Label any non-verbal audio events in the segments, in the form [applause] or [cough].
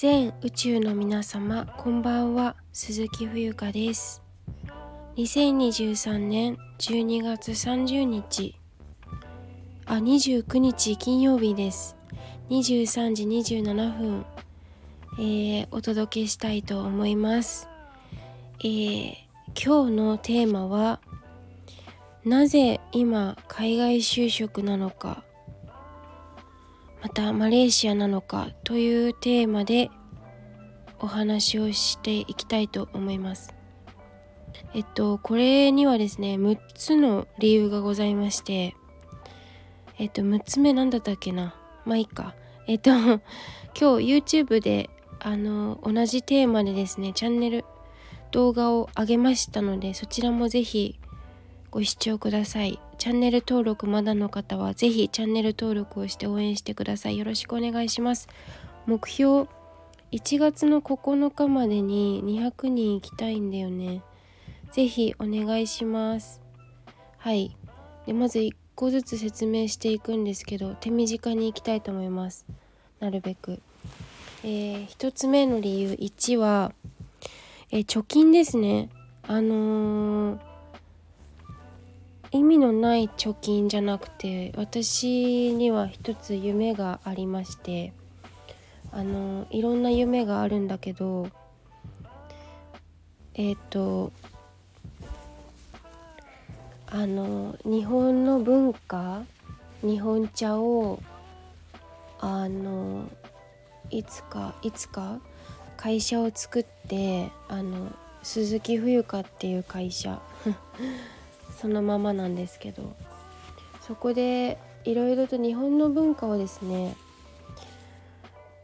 全宇宙の皆様こんばんは。鈴木冬香です。2023年12月30日。あ29日金曜日です。23時27分、えー、お届けしたいと思います、えー、今日のテーマはなぜ今海外就職なのか。またマレーシアなのかというテーマでお話をしていきたいと思います。えっとこれにはですね6つの理由がございましてえっと6つ目なんだったっけな？まあいいかえっと今日 YouTube であの同じテーマでですねチャンネル動画を上げましたのでそちらもぜひご視聴ください。チャンネル登録まだの方はぜひチャンネル登録をして応援してください。よろしくお願いします。目標1月の9日までに200人行きたいんだよね。ぜひお願いします。はい。でまず1個ずつ説明していくんですけど手短に行きたいと思います。なるべく。えー、1つ目の理由1は、えー、貯金ですね。あのー意味のない貯金じゃなくて私には一つ夢がありましてあのいろんな夢があるんだけどえっ、ー、とあの日本の文化日本茶をあのいつかいつか会社を作ってあの鈴木冬香っていう会社。[laughs] そのままなんですけどそこでいろいろと日本の文化をですね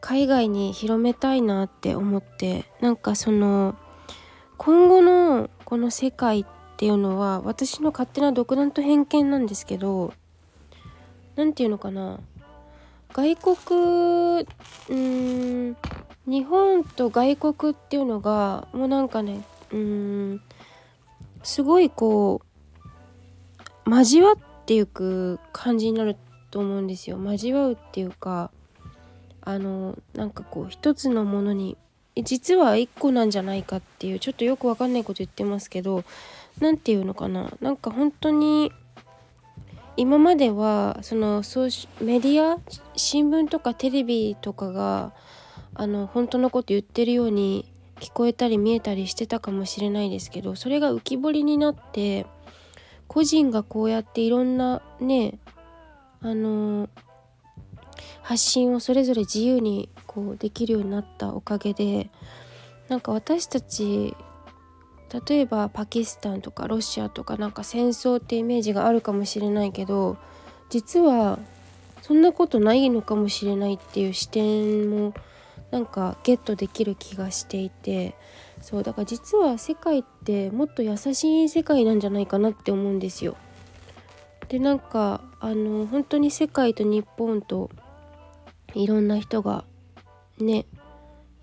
海外に広めたいなって思ってなんかその今後のこの世界っていうのは私の勝手な独断と偏見なんですけど何て言うのかな外国うん日本と外国っていうのがもうなんかねうんすごいこう交わっていく感じになると思うんですよ。交わうっていうかあのなんかこう一つのものに実は一個なんじゃないかっていうちょっとよくわかんないこと言ってますけど何て言うのかな。なんか本当に今まではそのそうメディア新聞とかテレビとかがあの本当のこと言ってるように聞こえたり見えたりしてたかもしれないですけどそれが浮き彫りになって個人がこうやっていろんなねあのー、発信をそれぞれ自由にこうできるようになったおかげでなんか私たち例えばパキスタンとかロシアとかなんか戦争ってイメージがあるかもしれないけど実はそんなことないのかもしれないっていう視点もなんかゲットできる気がしていてそうだから実は世界ってもっと優しい世界なんじゃないかなって思うんですよ。でなんかあの本当に世界と日本といろんな人がね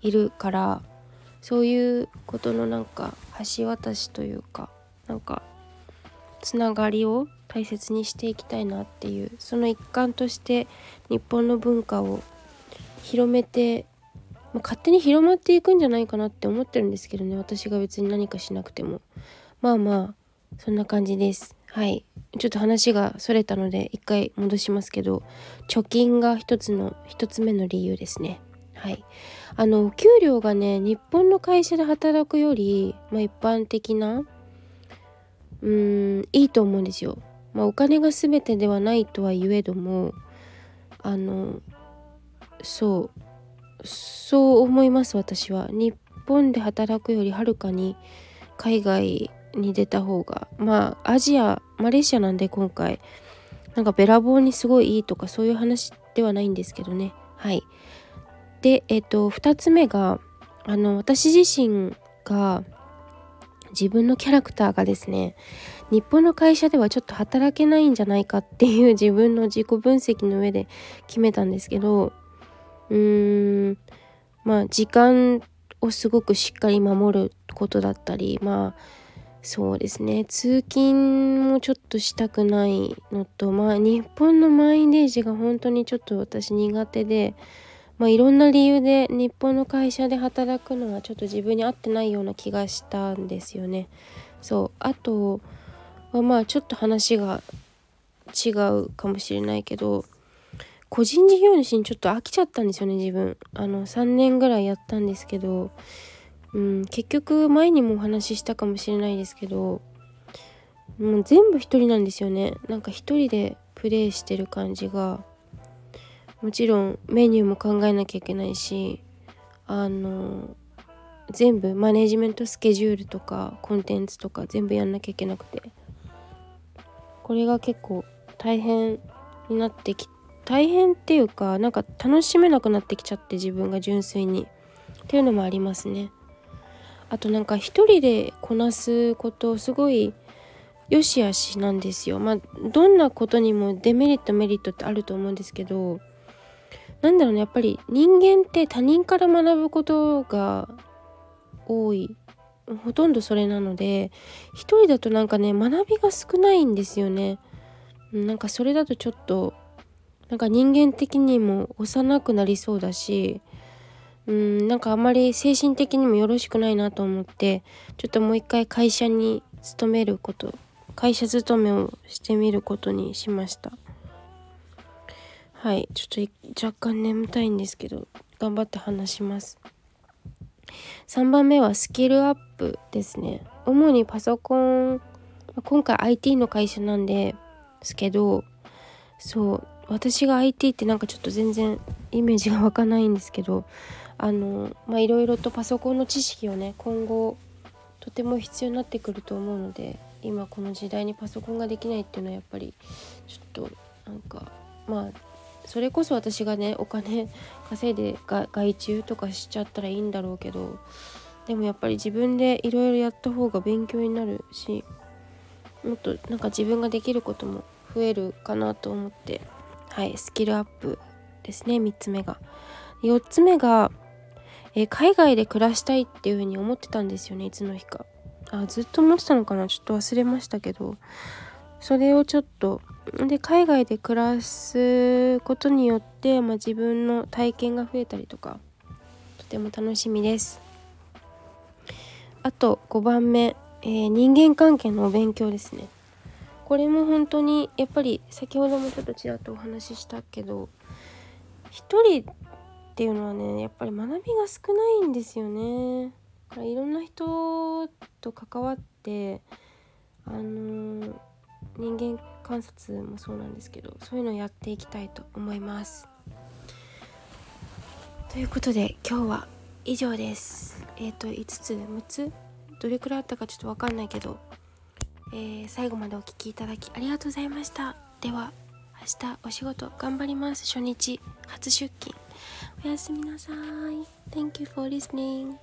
いるからそういうことのなんか橋渡しというかなんかつながりを大切にしていきたいなっていうその一環として日本の文化を広めてまあ、勝手に広まっていくんじゃないかなって思ってるんですけどね私が別に何かしなくても。まあまあそんな感じです。はい。ちょっと話がそれたので一回戻しますけど貯金が一つの一つ目の理由ですね。はい。あの給料がね日本の会社で働くより、まあ、一般的なうーんいいと思うんですよ。まあお金が全てではないとは言えどもあのそう。そう思います私は。日本で働くよりはるかに海外に出た方が。まあアジアマレーシアなんで今回なんかべらぼうにすごいいいとかそういう話ではないんですけどね。はい。でえっ、と2つ目があの私自身が自分のキャラクターがですね日本の会社ではちょっと働けないんじゃないかっていう自分の自己分析の上で決めたんですけどうーん。まあ時間をすごくしっかり守ることだったりまあそうですね。通勤もちょっとしたくないのとまあ日本の満員電車が本当にちょっと私苦手でまあ、いろんな理由で日本の会社で働くのはちょっと自分に合ってないような気がしたんですよね。そう。あとはまあちょっと話が違うかもしれないけど個人事業主にちょっと飽きちゃったんですよね自分。あの3年ぐらいやったんですけど、うん、結局前にもお話ししたかもしれないですけどもう全部一人なんですよね。なんか一人でプレイしてる感じがもちろんメニューも考えなきゃいけないしあの全部マネジメントスケジュールとかコンテンツとか全部やんなきゃいけなくて。これが結構大変になってき大変っていうかなんか楽しめなくなってきちゃって自分が純粋に。っていうのもありますね。あとなんか一人でこなすことすごい良し悪しなんですよ。まあどんなことにもデメリットメリットってあると思うんですけどなんだろうねやっぱり人間って他人から学ぶことが多い。ほとんどそれなので一人だとなんかね学びが少ないんですよね。なんかそれだとちょっとなんか人間的にも幼くなりそうだしうんなんかあまり精神的にもよろしくないなと思ってちょっともう一回会社に勤めること会社勤めをしてみることにしました。はいちょっと若干眠たいんですけど頑張って話します。3番目はスキルアップですね。主にパソコン今回 IT の会社なんですけどそう私が IT ってなんかちょっと全然イメージが湧かないんですけどあのまあいろいろとパソコンの知識をね今後とても必要になってくると思うので今この時代にパソコンができないっていうのはやっぱりちょっとなんかまあそれこそ私がねお金 [laughs] 稼いで外注とかしちゃったらいいんだろうけどでもやっぱり自分でいろいろやった方が勉強になるしもっとなんか自分ができることも増えるかなと思って。はいスキルアップですね3つ目が。4つ目が、えー、海外で暮らしたいっていう風に思ってたんですよねいつの日か。あずっと思ってたのかなちょっと忘れましたけど。それをちょっとで海外で暮らすことによって、まあ、自分の体験が増えたりとかとても楽しみです。あと5番目、えー、人間関係のお勉強ですね。これも本当にやっぱり先ほどもちょっとちらっとお話ししたけど一人っていうのはねやっぱり学びが少ないんですよねからいろんな人と関わってあの人間観察もそうなんですけどそういうのをやっていきたいと思います。ということで今日は以上です。えっ、ー、と5つ6つ？どれくらいあったかちょっと分かんないけど、えー、最後までお聴きいただきありがとうございました。では明日お仕事頑張ります。初日初出勤おやすみなさい。Thank you for listening.